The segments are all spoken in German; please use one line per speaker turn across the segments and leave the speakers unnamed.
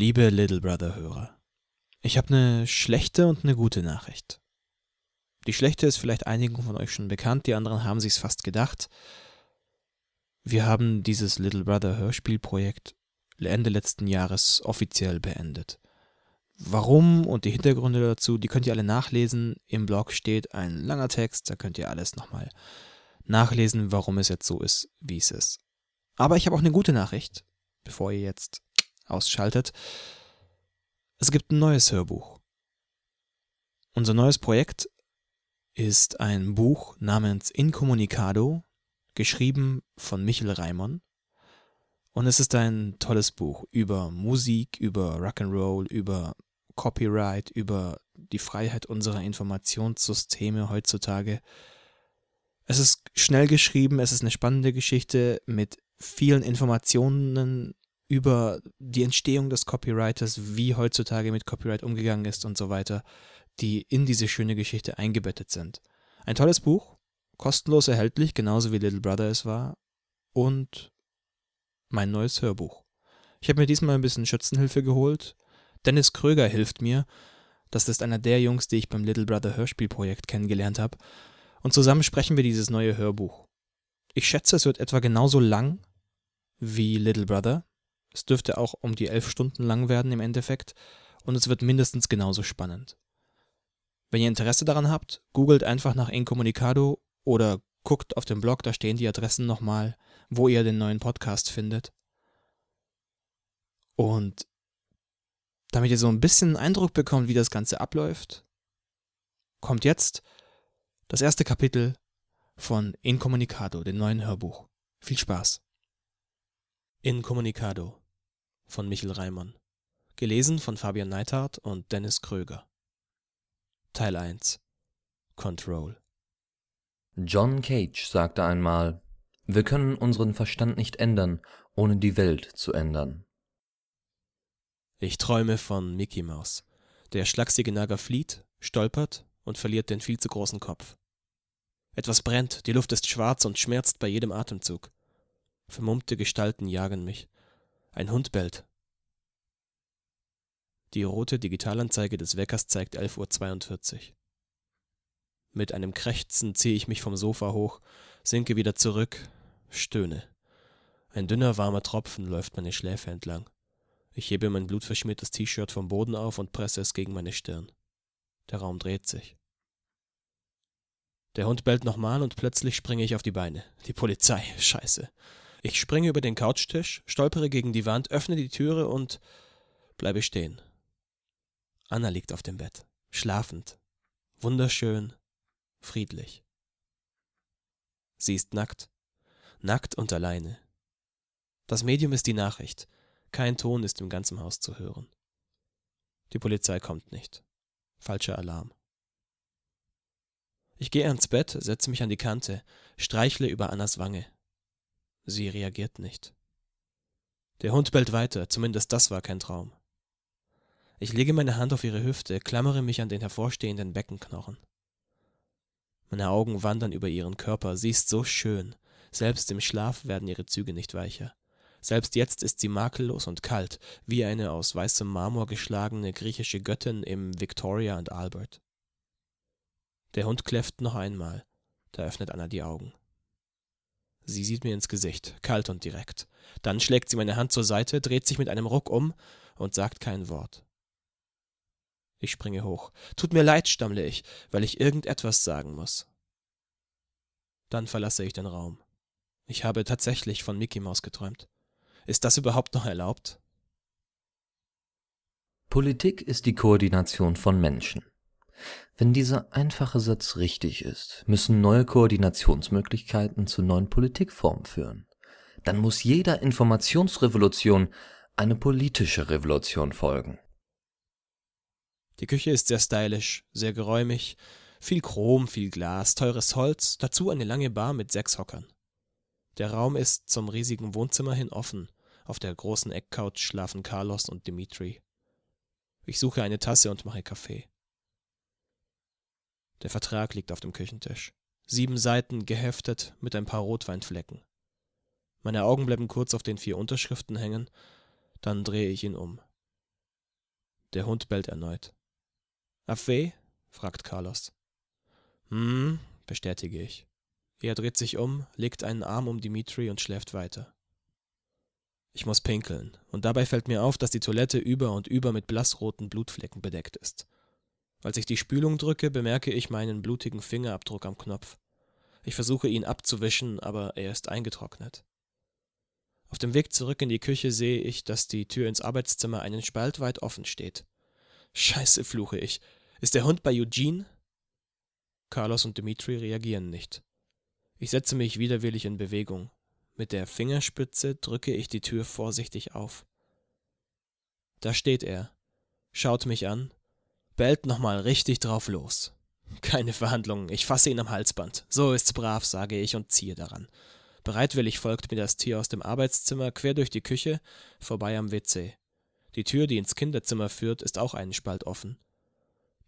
Liebe Little Brother-Hörer, ich habe eine schlechte und eine gute Nachricht. Die schlechte ist vielleicht einigen von euch schon bekannt, die anderen haben sich's fast gedacht. Wir haben dieses Little Brother Hörspielprojekt Ende letzten Jahres offiziell beendet. Warum und die Hintergründe dazu, die könnt ihr alle nachlesen. Im Blog steht ein langer Text, da könnt ihr alles nochmal nachlesen, warum es jetzt so ist, wie es ist. Aber ich habe auch eine gute Nachricht, bevor ihr jetzt ausschaltet. Es gibt ein neues Hörbuch. Unser neues Projekt ist ein Buch namens Incommunicado, geschrieben von Michel Reimann. Und es ist ein tolles Buch über Musik, über Rock'n'Roll, über Copyright, über die Freiheit unserer Informationssysteme heutzutage. Es ist schnell geschrieben, es ist eine spannende Geschichte mit vielen Informationen über die Entstehung des Copywriters, wie heutzutage mit Copyright umgegangen ist und so weiter, die in diese schöne Geschichte eingebettet sind. Ein tolles Buch, kostenlos erhältlich, genauso wie Little Brother es war, und mein neues Hörbuch. Ich habe mir diesmal ein bisschen Schützenhilfe geholt. Dennis Kröger hilft mir. Das ist einer der Jungs, die ich beim Little Brother Hörspielprojekt kennengelernt habe. Und zusammen sprechen wir dieses neue Hörbuch. Ich schätze, es wird etwa genauso lang wie Little Brother, es dürfte auch um die elf Stunden lang werden im Endeffekt und es wird mindestens genauso spannend. Wenn ihr Interesse daran habt, googelt einfach nach Incommunicado oder guckt auf dem Blog, da stehen die Adressen nochmal, wo ihr den neuen Podcast findet. Und damit ihr so ein bisschen einen Eindruck bekommt, wie das Ganze abläuft, kommt jetzt das erste Kapitel von Incommunicado, dem neuen Hörbuch. Viel Spaß! Incommunicado von Michel Reimann. Gelesen von Fabian Neithardt und Dennis Kröger. Teil 1 Control
John Cage sagte einmal, wir können unseren Verstand nicht ändern, ohne die Welt zu ändern.
Ich träume von Mickey Mouse. Der schlachsige Nager flieht, stolpert und verliert den viel zu großen Kopf. Etwas brennt, die Luft ist schwarz und schmerzt bei jedem Atemzug. Vermummte Gestalten jagen mich. Ein Hund bellt. Die rote Digitalanzeige des Weckers zeigt 11.42 Uhr. Mit einem Krächzen ziehe ich mich vom Sofa hoch, sinke wieder zurück, stöhne. Ein dünner, warmer Tropfen läuft meine Schläfe entlang. Ich hebe mein blutverschmiertes T-Shirt vom Boden auf und presse es gegen meine Stirn. Der Raum dreht sich. Der Hund bellt nochmal und plötzlich springe ich auf die Beine. Die Polizei, scheiße. Ich springe über den Couchtisch, stolpere gegen die Wand, öffne die Türe und bleibe stehen. Anna liegt auf dem Bett, schlafend, wunderschön, friedlich. Sie ist nackt, nackt und alleine. Das Medium ist die Nachricht, kein Ton ist im ganzen Haus zu hören. Die Polizei kommt nicht. Falscher Alarm. Ich gehe ans Bett, setze mich an die Kante, streichle über Annas Wange. Sie reagiert nicht. Der Hund bellt weiter, zumindest das war kein Traum. Ich lege meine Hand auf ihre Hüfte, klammere mich an den hervorstehenden Beckenknochen. Meine Augen wandern über ihren Körper, sie ist so schön, selbst im Schlaf werden ihre Züge nicht weicher. Selbst jetzt ist sie makellos und kalt, wie eine aus weißem Marmor geschlagene griechische Göttin im Victoria and Albert. Der Hund kläfft noch einmal, da öffnet Anna die Augen. Sie sieht mir ins Gesicht, kalt und direkt. Dann schlägt sie meine Hand zur Seite, dreht sich mit einem Ruck um und sagt kein Wort. Ich springe hoch. Tut mir leid, stammle ich, weil ich irgendetwas sagen muss. Dann verlasse ich den Raum. Ich habe tatsächlich von Mickey Maus geträumt. Ist das überhaupt noch erlaubt?
Politik ist die Koordination von Menschen. Wenn dieser einfache Satz richtig ist, müssen neue Koordinationsmöglichkeiten zu neuen Politikformen führen. Dann muss jeder Informationsrevolution eine politische Revolution folgen.
Die Küche ist sehr stylisch, sehr geräumig, viel Chrom, viel Glas, teures Holz, dazu eine lange Bar mit sechs Hockern. Der Raum ist zum riesigen Wohnzimmer hin offen. Auf der großen Eckcouch schlafen Carlos und Dimitri. Ich suche eine Tasse und mache Kaffee. Der Vertrag liegt auf dem Küchentisch. Sieben Seiten geheftet mit ein paar Rotweinflecken. Meine Augen bleiben kurz auf den vier Unterschriften hängen, dann drehe ich ihn um. Der Hund bellt erneut. Affe? fragt Carlos. Hm, bestätige ich. Er dreht sich um, legt einen Arm um Dimitri und schläft weiter. Ich muss pinkeln, und dabei fällt mir auf, dass die Toilette über und über mit blassroten Blutflecken bedeckt ist. Als ich die Spülung drücke, bemerke ich meinen blutigen Fingerabdruck am Knopf. Ich versuche ihn abzuwischen, aber er ist eingetrocknet. Auf dem Weg zurück in die Küche sehe ich, dass die Tür ins Arbeitszimmer einen Spalt weit offen steht. Scheiße, fluche ich. Ist der Hund bei Eugene? Carlos und Dimitri reagieren nicht. Ich setze mich widerwillig in Bewegung. Mit der Fingerspitze drücke ich die Tür vorsichtig auf. Da steht er, schaut mich an, bellt nochmal richtig drauf los. Keine Verhandlungen, ich fasse ihn am Halsband. So ist's brav, sage ich und ziehe daran. Bereitwillig folgt mir das Tier aus dem Arbeitszimmer quer durch die Küche, vorbei am WC. Die Tür, die ins Kinderzimmer führt, ist auch einen Spalt offen.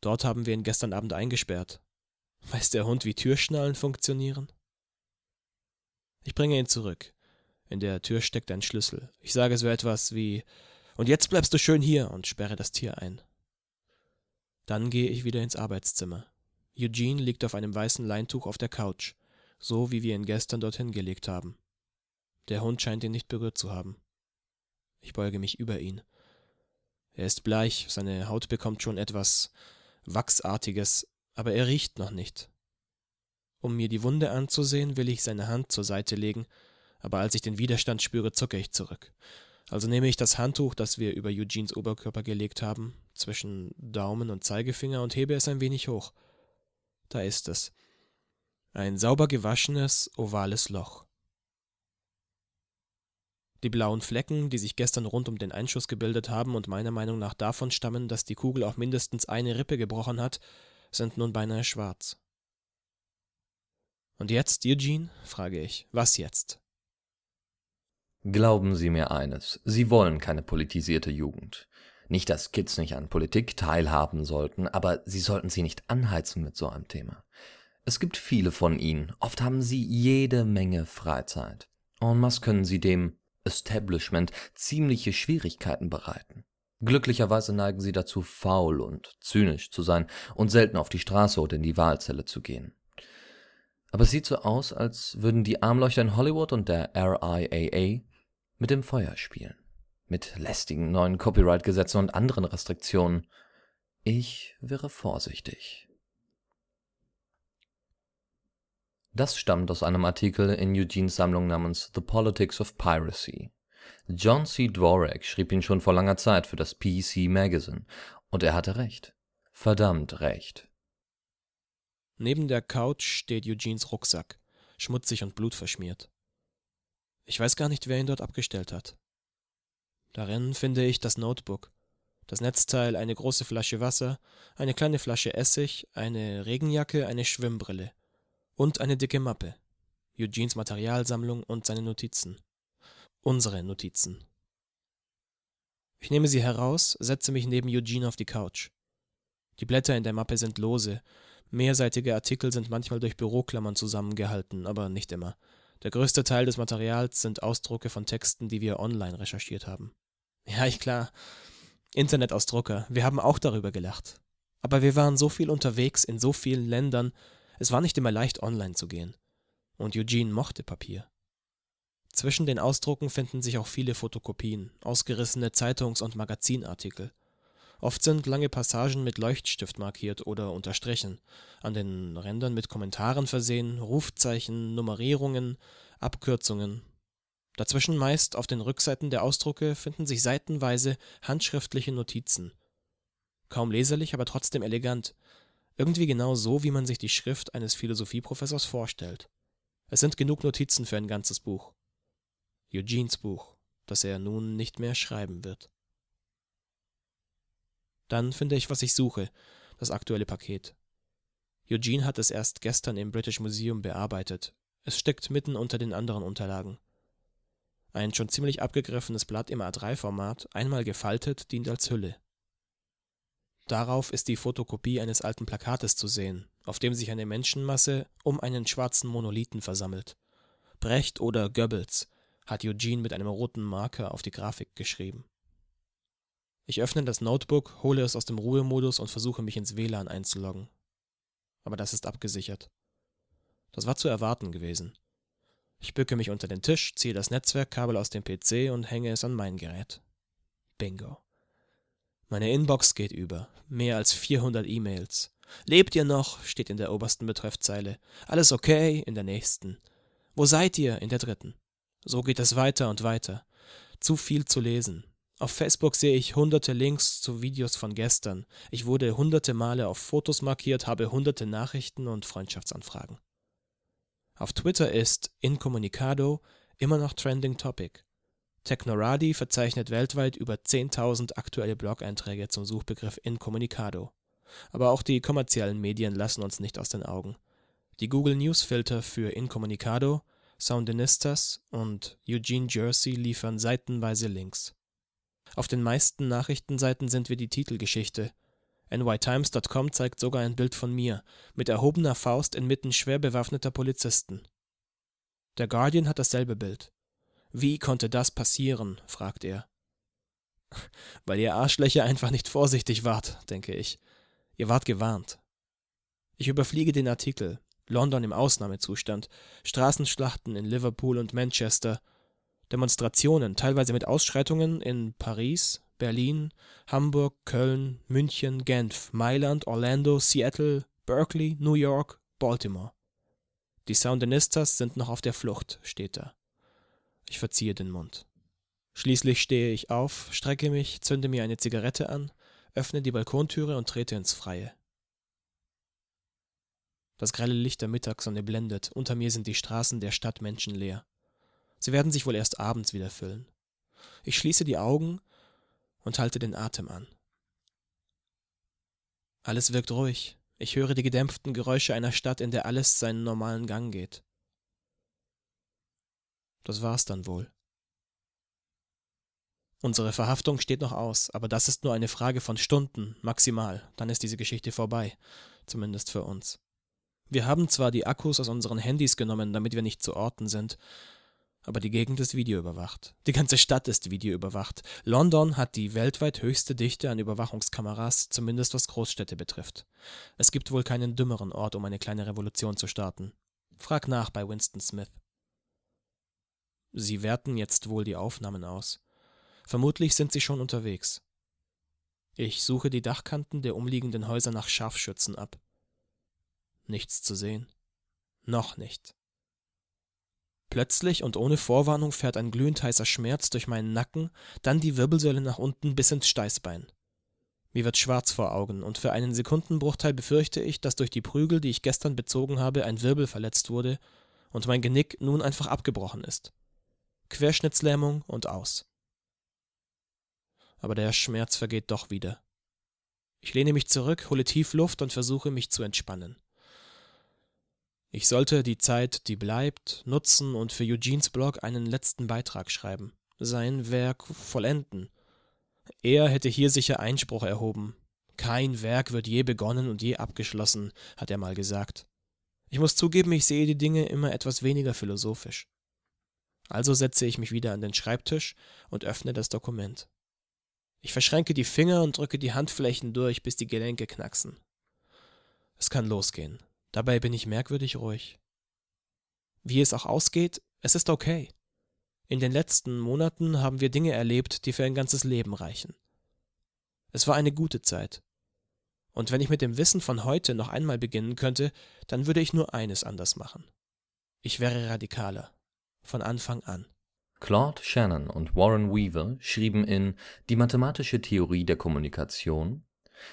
Dort haben wir ihn gestern Abend eingesperrt. Weiß der Hund, wie Türschnallen funktionieren? Ich bringe ihn zurück. In der Tür steckt ein Schlüssel. Ich sage so etwas wie Und jetzt bleibst du schön hier und sperre das Tier ein. Dann gehe ich wieder ins Arbeitszimmer. Eugene liegt auf einem weißen Leintuch auf der Couch, so wie wir ihn gestern dorthin gelegt haben. Der Hund scheint ihn nicht berührt zu haben. Ich beuge mich über ihn. Er ist bleich, seine Haut bekommt schon etwas Wachsartiges, aber er riecht noch nicht. Um mir die Wunde anzusehen, will ich seine Hand zur Seite legen, aber als ich den Widerstand spüre, zucke ich zurück. Also nehme ich das Handtuch, das wir über Eugenes Oberkörper gelegt haben, zwischen Daumen und Zeigefinger und hebe es ein wenig hoch. Da ist es. Ein sauber gewaschenes, ovales Loch. Die blauen Flecken, die sich gestern rund um den Einschuss gebildet haben und meiner Meinung nach davon stammen, dass die Kugel auch mindestens eine Rippe gebrochen hat, sind nun beinahe schwarz. Und jetzt, Eugene? frage ich. Was jetzt?
Glauben Sie mir eines, Sie wollen keine politisierte Jugend. Nicht, dass Kids nicht an Politik teilhaben sollten, aber Sie sollten sie nicht anheizen mit so einem Thema. Es gibt viele von ihnen, oft haben sie jede Menge Freizeit. En masse können sie dem Establishment ziemliche Schwierigkeiten bereiten. Glücklicherweise neigen sie dazu, faul und zynisch zu sein und selten auf die Straße oder in die Wahlzelle zu gehen. Aber es sieht so aus, als würden die Armleuchter in Hollywood und der RIAA mit dem Feuer spielen. Mit lästigen neuen Copyright-Gesetzen und anderen Restriktionen. Ich wäre vorsichtig. Das stammt aus einem Artikel in Eugenes Sammlung namens The Politics of Piracy. John C. Dvorak schrieb ihn schon vor langer Zeit für das PC Magazine, und er hatte recht. Verdammt recht.
Neben der Couch steht Eugenes Rucksack, schmutzig und blutverschmiert. Ich weiß gar nicht, wer ihn dort abgestellt hat. Darin finde ich das Notebook, das Netzteil, eine große Flasche Wasser, eine kleine Flasche Essig, eine Regenjacke, eine Schwimmbrille und eine dicke Mappe. Eugenes Materialsammlung und seine Notizen. Unsere Notizen. Ich nehme sie heraus, setze mich neben Eugene auf die Couch. Die Blätter in der Mappe sind lose, Mehrseitige Artikel sind manchmal durch Büroklammern zusammengehalten, aber nicht immer. Der größte Teil des Materials sind Ausdrucke von Texten, die wir online recherchiert haben. Ja, ich klar. Internetausdrucker. Wir haben auch darüber gelacht. Aber wir waren so viel unterwegs in so vielen Ländern, es war nicht immer leicht, online zu gehen. Und Eugene mochte Papier. Zwischen den Ausdrucken finden sich auch viele Fotokopien, ausgerissene Zeitungs- und Magazinartikel. Oft sind lange Passagen mit Leuchtstift markiert oder unterstrichen, an den Rändern mit Kommentaren versehen, Rufzeichen, Nummerierungen, Abkürzungen. Dazwischen meist auf den Rückseiten der Ausdrucke finden sich seitenweise handschriftliche Notizen. Kaum leserlich, aber trotzdem elegant. Irgendwie genau so, wie man sich die Schrift eines Philosophieprofessors vorstellt. Es sind genug Notizen für ein ganzes Buch. Eugenes Buch, das er nun nicht mehr schreiben wird. Dann finde ich, was ich suche, das aktuelle Paket. Eugene hat es erst gestern im British Museum bearbeitet. Es steckt mitten unter den anderen Unterlagen. Ein schon ziemlich abgegriffenes Blatt im A3-Format, einmal gefaltet, dient als Hülle. Darauf ist die Fotokopie eines alten Plakates zu sehen, auf dem sich eine Menschenmasse um einen schwarzen Monolithen versammelt. Brecht oder Goebbels hat Eugene mit einem roten Marker auf die Grafik geschrieben. Ich öffne das Notebook, hole es aus dem Ruhemodus und versuche mich ins WLAN einzuloggen. Aber das ist abgesichert. Das war zu erwarten gewesen. Ich bücke mich unter den Tisch, ziehe das Netzwerkkabel aus dem PC und hänge es an mein Gerät. Bingo. Meine Inbox geht über. Mehr als 400 E-Mails. Lebt ihr noch? steht in der obersten Betreffzeile. Alles okay? in der nächsten. Wo seid ihr? in der dritten. So geht es weiter und weiter. Zu viel zu lesen. Auf Facebook sehe ich hunderte Links zu Videos von gestern. Ich wurde hunderte Male auf Fotos markiert, habe hunderte Nachrichten und Freundschaftsanfragen. Auf Twitter ist Incommunicado immer noch Trending Topic. Technoradi verzeichnet weltweit über 10.000 aktuelle Blog-Einträge zum Suchbegriff Incommunicado. Aber auch die kommerziellen Medien lassen uns nicht aus den Augen. Die Google News Filter für Incommunicado, Soundinistas und Eugene Jersey liefern seitenweise Links. Auf den meisten Nachrichtenseiten sind wir die Titelgeschichte, NYTimes.com zeigt sogar ein Bild von mir, mit erhobener Faust inmitten schwer bewaffneter Polizisten. Der Guardian hat dasselbe Bild. Wie konnte das passieren? fragt er. Weil ihr Arschlöcher einfach nicht vorsichtig wart, denke ich. Ihr wart gewarnt. Ich überfliege den Artikel. London im Ausnahmezustand, Straßenschlachten in Liverpool und Manchester, Demonstrationen, teilweise mit Ausschreitungen in Paris, Berlin, Hamburg, Köln, München, Genf, Mailand, Orlando, Seattle, Berkeley, New York, Baltimore. Die Soundinistas sind noch auf der Flucht, steht da. Ich verziehe den Mund. Schließlich stehe ich auf, strecke mich, zünde mir eine Zigarette an, öffne die Balkontüre und trete ins Freie. Das grelle Licht der Mittagssonne blendet, unter mir sind die Straßen der Stadt menschenleer. Sie werden sich wohl erst abends wieder füllen. Ich schließe die Augen und halte den Atem an. Alles wirkt ruhig. Ich höre die gedämpften Geräusche einer Stadt, in der alles seinen normalen Gang geht. Das war's dann wohl. Unsere Verhaftung steht noch aus, aber das ist nur eine Frage von Stunden, maximal, dann ist diese Geschichte vorbei, zumindest für uns. Wir haben zwar die Akkus aus unseren Handys genommen, damit wir nicht zu Orten sind, aber die Gegend ist videoüberwacht. Die ganze Stadt ist videoüberwacht. London hat die weltweit höchste Dichte an Überwachungskameras, zumindest was Großstädte betrifft. Es gibt wohl keinen dümmeren Ort, um eine kleine Revolution zu starten. Frag nach bei Winston Smith. Sie werten jetzt wohl die Aufnahmen aus. Vermutlich sind sie schon unterwegs. Ich suche die Dachkanten der umliegenden Häuser nach Scharfschützen ab. Nichts zu sehen. Noch nicht. Plötzlich und ohne Vorwarnung fährt ein glühend heißer Schmerz durch meinen Nacken, dann die Wirbelsäule nach unten bis ins Steißbein. Mir wird schwarz vor Augen, und für einen Sekundenbruchteil befürchte ich, dass durch die Prügel, die ich gestern bezogen habe, ein Wirbel verletzt wurde und mein Genick nun einfach abgebrochen ist. Querschnittslähmung und aus. Aber der Schmerz vergeht doch wieder. Ich lehne mich zurück, hole tief Luft und versuche mich zu entspannen. Ich sollte die Zeit, die bleibt, nutzen und für Eugenes Blog einen letzten Beitrag schreiben, sein Werk vollenden. Er hätte hier sicher Einspruch erhoben. Kein Werk wird je begonnen und je abgeschlossen, hat er mal gesagt. Ich muss zugeben, ich sehe die Dinge immer etwas weniger philosophisch. Also setze ich mich wieder an den Schreibtisch und öffne das Dokument. Ich verschränke die Finger und drücke die Handflächen durch, bis die Gelenke knacksen. Es kann losgehen. Dabei bin ich merkwürdig ruhig. Wie es auch ausgeht, es ist okay. In den letzten Monaten haben wir Dinge erlebt, die für ein ganzes Leben reichen. Es war eine gute Zeit. Und wenn ich mit dem Wissen von heute noch einmal beginnen könnte, dann würde ich nur eines anders machen. Ich wäre radikaler. Von Anfang an.
Claude Shannon und Warren Weaver schrieben in Die mathematische Theorie der Kommunikation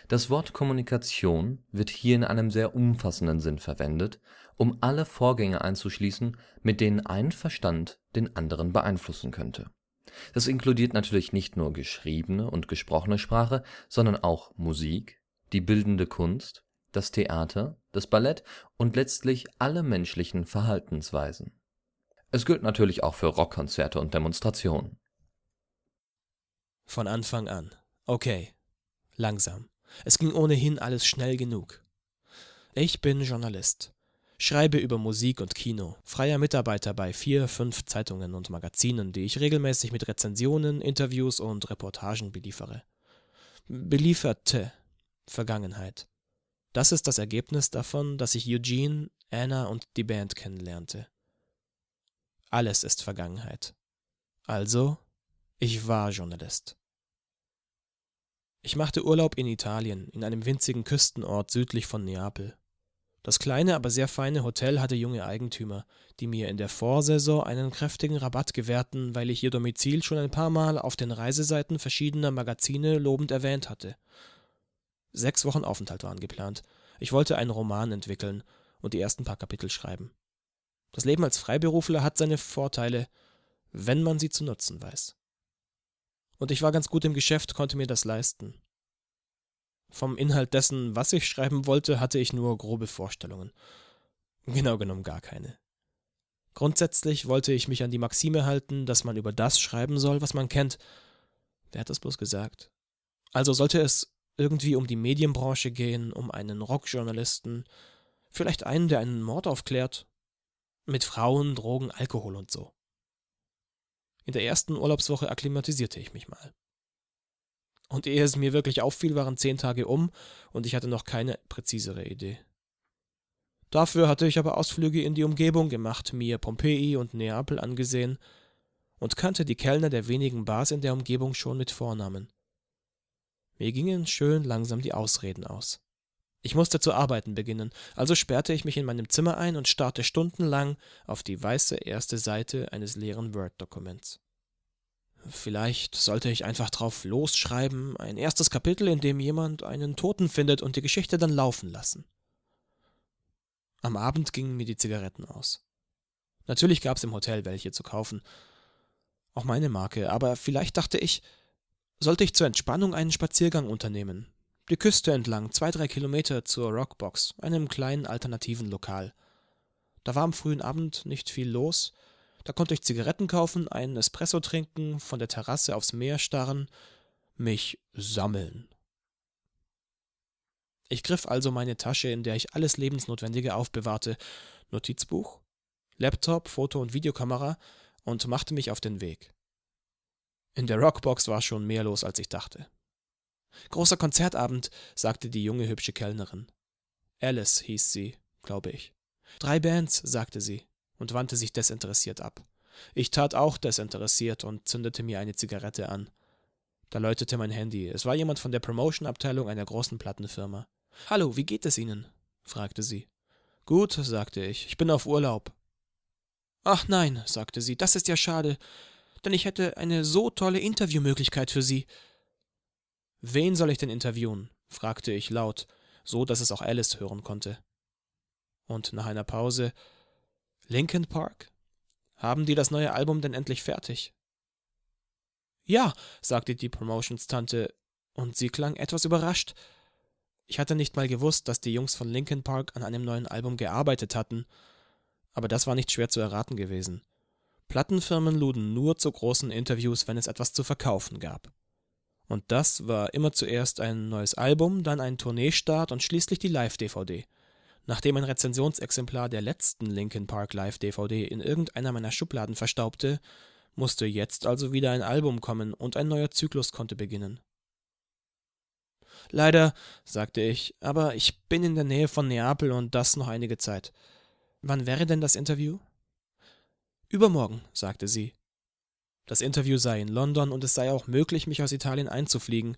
das Wort Kommunikation wird hier in einem sehr umfassenden Sinn verwendet, um alle Vorgänge einzuschließen, mit denen ein Verstand den anderen beeinflussen könnte. Das inkludiert natürlich nicht nur geschriebene und gesprochene Sprache, sondern auch Musik, die bildende Kunst, das Theater, das Ballett und letztlich alle menschlichen Verhaltensweisen. Es gilt natürlich auch für Rockkonzerte und Demonstrationen.
Von Anfang an. Okay. Langsam. Es ging ohnehin alles schnell genug. Ich bin Journalist. Schreibe über Musik und Kino, freier Mitarbeiter bei vier, fünf Zeitungen und Magazinen, die ich regelmäßig mit Rezensionen, Interviews und Reportagen beliefere. belieferte Vergangenheit. Das ist das Ergebnis davon, dass ich Eugene, Anna und die Band kennenlernte. Alles ist Vergangenheit. Also, ich war Journalist. Ich machte Urlaub in Italien, in einem winzigen Küstenort südlich von Neapel. Das kleine, aber sehr feine Hotel hatte junge Eigentümer, die mir in der Vorsaison einen kräftigen Rabatt gewährten, weil ich ihr Domizil schon ein paar Mal auf den Reiseseiten verschiedener Magazine lobend erwähnt hatte. Sechs Wochen Aufenthalt waren geplant. Ich wollte einen Roman entwickeln und die ersten paar Kapitel schreiben. Das Leben als Freiberufler hat seine Vorteile, wenn man sie zu nutzen weiß. Und ich war ganz gut im Geschäft, konnte mir das leisten. Vom Inhalt dessen, was ich schreiben wollte, hatte ich nur grobe Vorstellungen. Genau genommen gar keine. Grundsätzlich wollte ich mich an die Maxime halten, dass man über das schreiben soll, was man kennt. Wer hat das bloß gesagt? Also sollte es irgendwie um die Medienbranche gehen, um einen Rockjournalisten, vielleicht einen, der einen Mord aufklärt. Mit Frauen, Drogen, Alkohol und so. In der ersten Urlaubswoche akklimatisierte ich mich mal. Und ehe es mir wirklich auffiel, waren zehn Tage um und ich hatte noch keine präzisere Idee. Dafür hatte ich aber Ausflüge in die Umgebung gemacht, mir Pompeji und Neapel angesehen und kannte die Kellner der wenigen Bars in der Umgebung schon mit Vornamen. Mir gingen schön langsam die Ausreden aus. Ich musste zu arbeiten beginnen, also sperrte ich mich in meinem Zimmer ein und starrte stundenlang auf die weiße erste Seite eines leeren Word-Dokuments. Vielleicht sollte ich einfach drauf losschreiben, ein erstes Kapitel, in dem jemand einen Toten findet und die Geschichte dann laufen lassen. Am Abend gingen mir die Zigaretten aus. Natürlich gab es im Hotel welche zu kaufen. Auch meine Marke, aber vielleicht dachte ich, sollte ich zur Entspannung einen Spaziergang unternehmen. Die Küste entlang, zwei, drei Kilometer zur Rockbox, einem kleinen alternativen Lokal. Da war am frühen Abend nicht viel los, da konnte ich Zigaretten kaufen, einen Espresso trinken, von der Terrasse aufs Meer starren, mich sammeln. Ich griff also meine Tasche, in der ich alles Lebensnotwendige aufbewahrte, Notizbuch, Laptop, Foto- und Videokamera und machte mich auf den Weg. In der Rockbox war schon mehr los, als ich dachte. Großer Konzertabend, sagte die junge hübsche Kellnerin. Alice hieß sie, glaube ich. Drei Bands, sagte sie und wandte sich desinteressiert ab. Ich tat auch desinteressiert und zündete mir eine Zigarette an. Da läutete mein Handy. Es war jemand von der Promotion-Abteilung einer großen Plattenfirma. Hallo, wie geht es Ihnen? fragte sie. Gut, sagte ich. Ich bin auf Urlaub. Ach nein, sagte sie, das ist ja schade, denn ich hätte eine so tolle Interviewmöglichkeit für Sie. Wen soll ich denn interviewen? fragte ich laut, so dass es auch Alice hören konnte. Und nach einer Pause Linkin Park? Haben die das neue Album denn endlich fertig? Ja, sagte die Promotions-Tante, und sie klang etwas überrascht. Ich hatte nicht mal gewusst, dass die Jungs von Linkin Park an einem neuen Album gearbeitet hatten, aber das war nicht schwer zu erraten gewesen. Plattenfirmen luden nur zu großen Interviews, wenn es etwas zu verkaufen gab. Und das war immer zuerst ein neues Album, dann ein Tourneestart und schließlich die Live-DVD. Nachdem ein Rezensionsexemplar der letzten Linkin Park Live DVD in irgendeiner meiner Schubladen verstaubte, musste jetzt also wieder ein Album kommen und ein neuer Zyklus konnte beginnen. Leider, sagte ich, aber ich bin in der Nähe von Neapel und das noch einige Zeit. Wann wäre denn das Interview? Übermorgen, sagte sie. Das Interview sei in London und es sei auch möglich, mich aus Italien einzufliegen,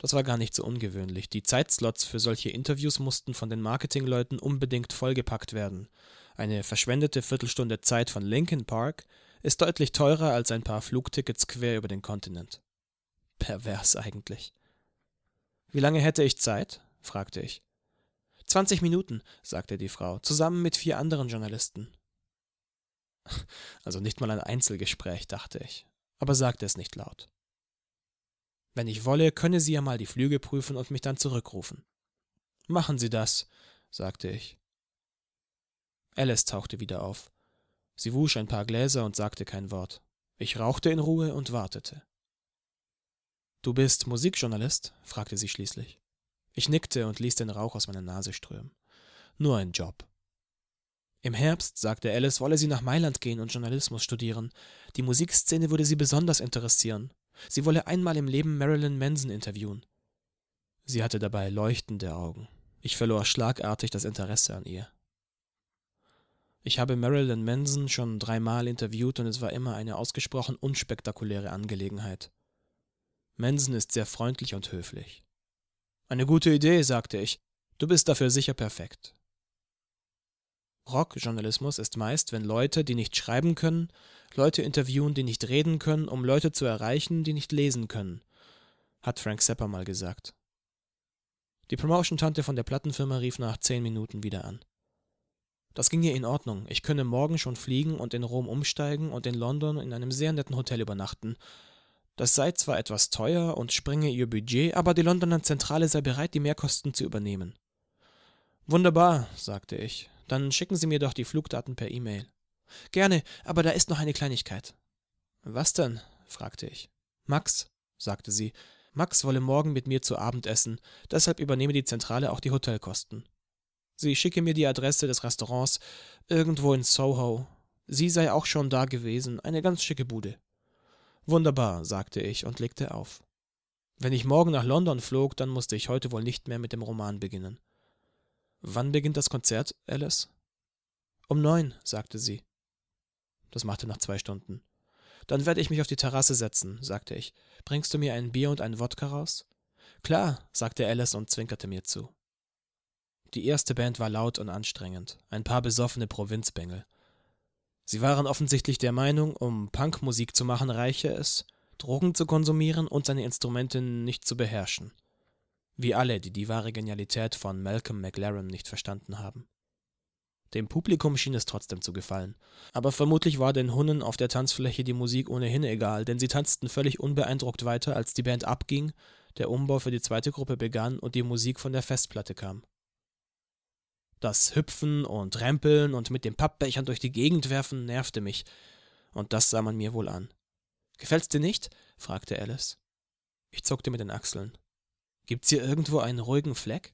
das war gar nicht so ungewöhnlich. Die Zeitslots für solche Interviews mussten von den Marketingleuten unbedingt vollgepackt werden. Eine verschwendete Viertelstunde Zeit von Linkin Park ist deutlich teurer als ein paar Flugtickets quer über den Kontinent. Pervers eigentlich. Wie lange hätte ich Zeit? fragte ich. Zwanzig Minuten, sagte die Frau, zusammen mit vier anderen Journalisten. Also nicht mal ein Einzelgespräch, dachte ich, aber sagte es nicht laut. Wenn ich wolle, könne sie ja mal die Flüge prüfen und mich dann zurückrufen. Machen Sie das, sagte ich. Alice tauchte wieder auf. Sie wusch ein paar Gläser und sagte kein Wort. Ich rauchte in Ruhe und wartete. Du bist Musikjournalist? fragte sie schließlich. Ich nickte und ließ den Rauch aus meiner Nase strömen. Nur ein Job. Im Herbst, sagte Alice, wolle sie nach Mailand gehen und Journalismus studieren. Die Musikszene würde sie besonders interessieren. Sie wolle einmal im Leben Marilyn Manson interviewen. Sie hatte dabei leuchtende Augen. Ich verlor schlagartig das Interesse an ihr. Ich habe Marilyn Manson schon dreimal interviewt und es war immer eine ausgesprochen unspektakuläre Angelegenheit. Manson ist sehr freundlich und höflich. Eine gute Idee, sagte ich. Du bist dafür sicher perfekt. Rockjournalismus ist meist, wenn Leute, die nicht schreiben können, Leute interviewen, die nicht reden können, um Leute zu erreichen, die nicht lesen können, hat Frank Zappa mal gesagt. Die Promotion-Tante von der Plattenfirma rief nach zehn Minuten wieder an. Das ging ihr in Ordnung. Ich könne morgen schon fliegen und in Rom umsteigen und in London in einem sehr netten Hotel übernachten. Das sei zwar etwas teuer und sprenge ihr Budget, aber die Londoner Zentrale sei bereit, die Mehrkosten zu übernehmen. Wunderbar, sagte ich. Dann schicken Sie mir doch die Flugdaten per E-Mail. Gerne, aber da ist noch eine Kleinigkeit. Was denn? fragte ich. Max, sagte sie. Max wolle morgen mit mir zu Abend essen, deshalb übernehme die Zentrale auch die Hotelkosten. Sie schicke mir die Adresse des Restaurants irgendwo in Soho. Sie sei auch schon da gewesen, eine ganz schicke Bude. Wunderbar, sagte ich und legte auf. Wenn ich morgen nach London flog, dann musste ich heute wohl nicht mehr mit dem Roman beginnen. Wann beginnt das Konzert, Alice? Um neun, sagte sie. Das machte nach zwei Stunden. Dann werde ich mich auf die Terrasse setzen, sagte ich. Bringst du mir ein Bier und einen Wodka raus? Klar, sagte Alice und zwinkerte mir zu. Die erste Band war laut und anstrengend, ein paar besoffene Provinzbengel. Sie waren offensichtlich der Meinung, um Punkmusik zu machen, reiche es, Drogen zu konsumieren und seine Instrumente nicht zu beherrschen. Wie alle, die die wahre Genialität von Malcolm McLaren nicht verstanden haben. Dem Publikum schien es trotzdem zu gefallen. Aber vermutlich war den Hunnen auf der Tanzfläche die Musik ohnehin egal, denn sie tanzten völlig unbeeindruckt weiter, als die Band abging, der Umbau für die zweite Gruppe begann und die Musik von der Festplatte kam. Das Hüpfen und Rempeln und mit den Pappbechern durch die Gegend werfen nervte mich, und das sah man mir wohl an. Gefällt's dir nicht? fragte Alice. Ich zuckte mit den Achseln. Gibt's hier irgendwo einen ruhigen Fleck?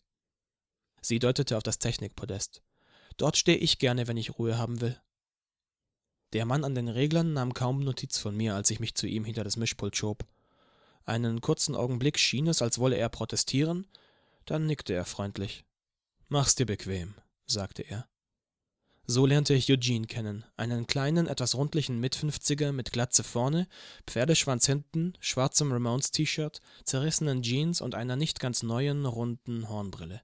Sie deutete auf das Technikpodest. Dort stehe ich gerne, wenn ich Ruhe haben will. Der Mann an den Reglern nahm kaum Notiz von mir, als ich mich zu ihm hinter das Mischpult schob. Einen kurzen Augenblick schien es, als wolle er protestieren, dann nickte er freundlich. Mach's dir bequem, sagte er. So lernte ich Eugene kennen, einen kleinen, etwas rundlichen Mitfünfziger mit Glatze vorne, Pferdeschwanz hinten, schwarzem Ramones-T-Shirt, zerrissenen Jeans und einer nicht ganz neuen, runden Hornbrille.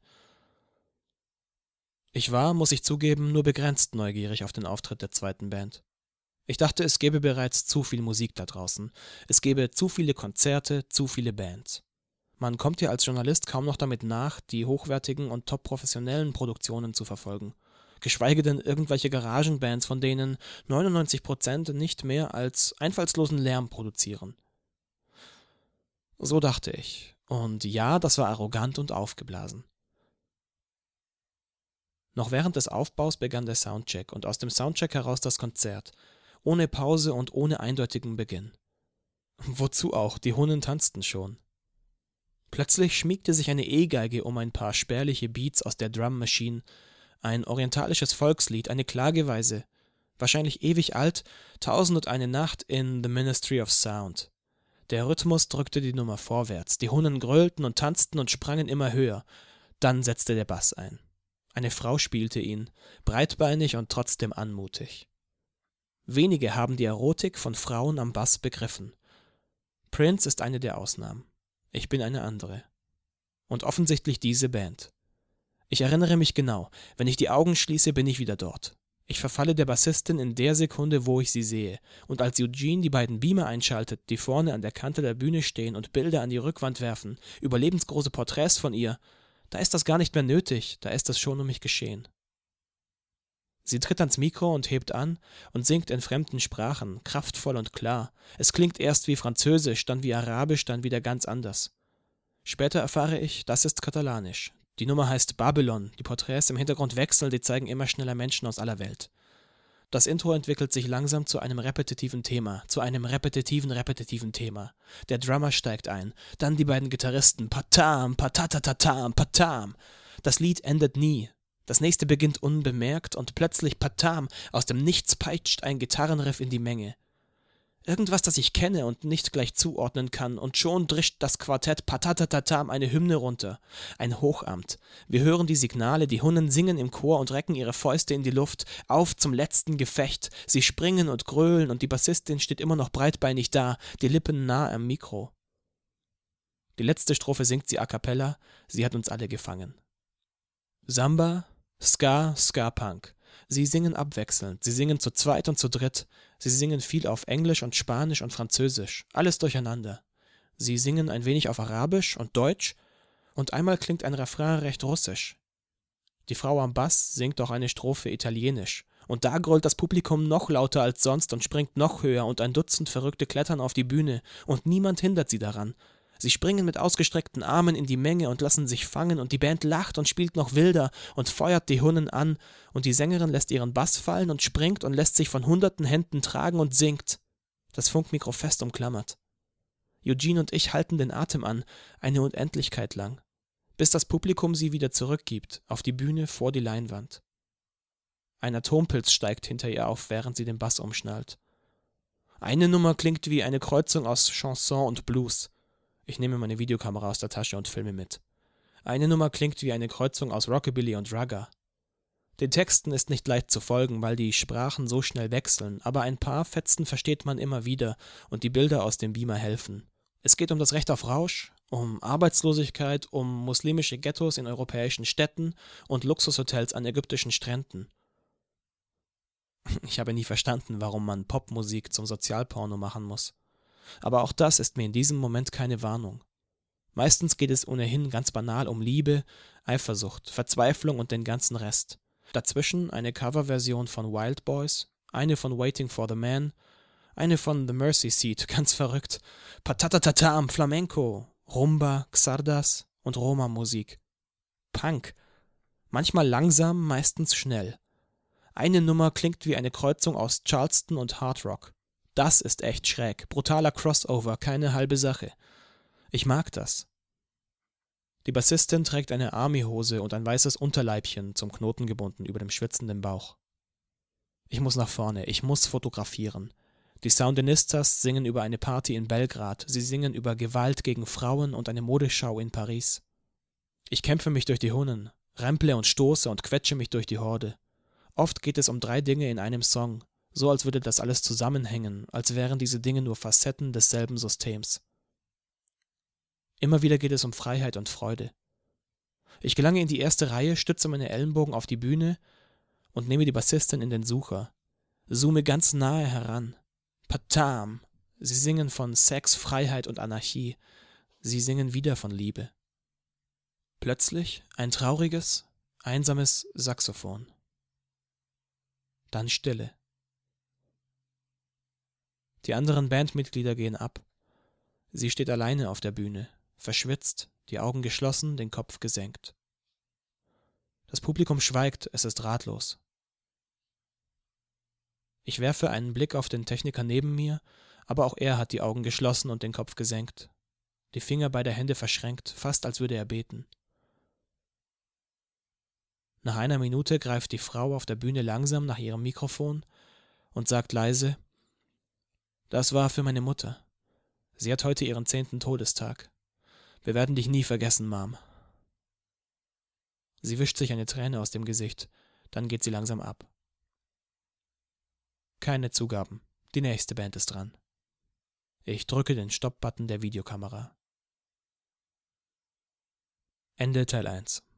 Ich war, muss ich zugeben, nur begrenzt neugierig auf den Auftritt der zweiten Band. Ich dachte, es gäbe bereits zu viel Musik da draußen. Es gäbe zu viele Konzerte, zu viele Bands. Man kommt ja als Journalist kaum noch damit nach, die hochwertigen und top professionellen Produktionen zu verfolgen. Geschweige denn irgendwelche Garagenbands, von denen 99 Prozent nicht mehr als einfallslosen Lärm produzieren. So dachte ich. Und ja, das war arrogant und aufgeblasen. Noch während des Aufbaus begann der Soundcheck und aus dem Soundcheck heraus das Konzert, ohne Pause und ohne eindeutigen Beginn. Wozu auch, die Hunnen tanzten schon. Plötzlich schmiegte sich eine E-Geige um ein paar spärliche Beats aus der Drum Machine, ein orientalisches Volkslied, eine Klageweise, wahrscheinlich ewig alt, Tausend und eine Nacht in The Ministry of Sound. Der Rhythmus drückte die Nummer vorwärts, die Hunnen grölten und tanzten und sprangen immer höher. Dann setzte der Bass ein. Eine Frau spielte ihn, breitbeinig und trotzdem anmutig. Wenige haben die Erotik von Frauen am Bass begriffen. Prince ist eine der Ausnahmen. Ich bin eine andere. Und offensichtlich diese Band. Ich erinnere mich genau, wenn ich die Augen schließe, bin ich wieder dort. Ich verfalle der Bassistin in der Sekunde, wo ich sie sehe, und als Eugene die beiden Beamer einschaltet, die vorne an der Kante der Bühne stehen und Bilder an die Rückwand werfen, überlebensgroße Porträts von ihr, da ist das gar nicht mehr nötig, da ist das schon um mich geschehen. Sie tritt ans Mikro und hebt an und singt in fremden Sprachen, kraftvoll und klar. Es klingt erst wie Französisch, dann wie Arabisch, dann wieder ganz anders. Später erfahre ich, das ist Katalanisch. Die Nummer heißt Babylon, die Porträts im Hintergrund wechseln, die zeigen immer schneller Menschen aus aller Welt. Das Intro entwickelt sich langsam zu einem repetitiven Thema, zu einem repetitiven, repetitiven Thema. Der Drummer steigt ein, dann die beiden Gitarristen, patam, patatatatam, patam. Das Lied endet nie, das nächste beginnt unbemerkt und plötzlich patam, aus dem Nichts peitscht ein Gitarrenriff in die Menge. Irgendwas, das ich kenne und nicht gleich zuordnen kann, und schon drischt das Quartett Patatatatam eine Hymne runter. Ein Hochamt. Wir hören die Signale, die Hunnen singen im Chor und recken ihre Fäuste in die Luft. Auf zum letzten Gefecht. Sie springen und grölen, und die Bassistin steht immer noch breitbeinig da, die Lippen nah am Mikro. Die letzte Strophe singt sie a cappella, sie hat uns alle gefangen. Samba, Ska, Ska-Punk. Sie singen abwechselnd, sie singen zu zweit und zu dritt, sie singen viel auf Englisch und Spanisch und Französisch, alles durcheinander. Sie singen ein wenig auf Arabisch und Deutsch, und einmal klingt ein Refrain recht russisch. Die Frau am Bass singt auch eine Strophe italienisch, und da grollt das Publikum noch lauter als sonst und springt noch höher, und ein Dutzend Verrückte klettern auf die Bühne, und niemand hindert sie daran, Sie springen mit ausgestreckten Armen in die Menge und lassen sich fangen, und die Band lacht und spielt noch wilder und feuert die Hunnen an, und die Sängerin lässt ihren Bass fallen und springt und lässt sich von hunderten Händen tragen und singt. Das Funkmikro fest umklammert. Eugene und ich halten den Atem an, eine Unendlichkeit lang, bis das Publikum sie wieder zurückgibt, auf die Bühne vor die Leinwand. Ein Atompilz steigt hinter ihr auf, während sie den Bass umschnallt. Eine Nummer klingt wie eine Kreuzung aus Chanson und Blues. Ich nehme meine Videokamera aus der Tasche und filme mit. Eine Nummer klingt wie eine Kreuzung aus Rockabilly und Rugger. Den Texten ist nicht leicht zu folgen, weil die Sprachen so schnell wechseln, aber ein paar Fetzen versteht man immer wieder und die Bilder aus dem Beamer helfen. Es geht um das Recht auf Rausch, um Arbeitslosigkeit, um muslimische Ghettos in europäischen Städten und Luxushotels an ägyptischen Stränden. Ich habe nie verstanden, warum man Popmusik zum Sozialporno machen muss. Aber auch das ist mir in diesem Moment keine Warnung. Meistens geht es ohnehin ganz banal um Liebe, Eifersucht, Verzweiflung und den ganzen Rest. Dazwischen eine Coverversion von Wild Boys, eine von Waiting for the Man, eine von The Mercy Seat, ganz verrückt, Patatatatam, Flamenco, Rumba, Xardas und Roma-Musik. Punk. Manchmal langsam, meistens schnell. Eine Nummer klingt wie eine Kreuzung aus Charleston und Hard Rock. Das ist echt schräg. Brutaler Crossover, keine halbe Sache. Ich mag das. Die Bassistin trägt eine Armyhose und ein weißes Unterleibchen zum Knoten gebunden über dem schwitzenden Bauch. Ich muss nach vorne, ich muss fotografieren. Die Soundinistas singen über eine Party in Belgrad, sie singen über Gewalt gegen Frauen und eine Modeschau in Paris. Ich kämpfe mich durch die Hunnen, remple und stoße und quetsche mich durch die Horde. Oft geht es um drei Dinge in einem Song, so als würde das alles zusammenhängen, als wären diese Dinge nur Facetten desselben Systems. Immer wieder geht es um Freiheit und Freude. Ich gelange in die erste Reihe, stütze meine Ellenbogen auf die Bühne und nehme die Bassistin in den Sucher, zoome ganz nahe heran. Patam! Sie singen von Sex, Freiheit und Anarchie. Sie singen wieder von Liebe. Plötzlich ein trauriges, einsames Saxophon. Dann Stille. Die anderen Bandmitglieder gehen ab. Sie steht alleine auf der Bühne, verschwitzt, die Augen geschlossen, den Kopf gesenkt. Das Publikum schweigt, es ist ratlos. Ich werfe einen Blick auf den Techniker neben mir, aber auch er hat die Augen geschlossen und den Kopf gesenkt, die Finger beider Hände verschränkt, fast als würde er beten. Nach einer Minute greift die Frau auf der Bühne langsam nach ihrem Mikrofon und sagt leise das war für meine Mutter. Sie hat heute ihren zehnten Todestag. Wir werden dich nie vergessen, Mom. Sie wischt sich eine Träne aus dem Gesicht, dann geht sie langsam ab. Keine Zugaben. Die nächste Band ist dran. Ich drücke den Stopp-Button der Videokamera. Ende Teil 1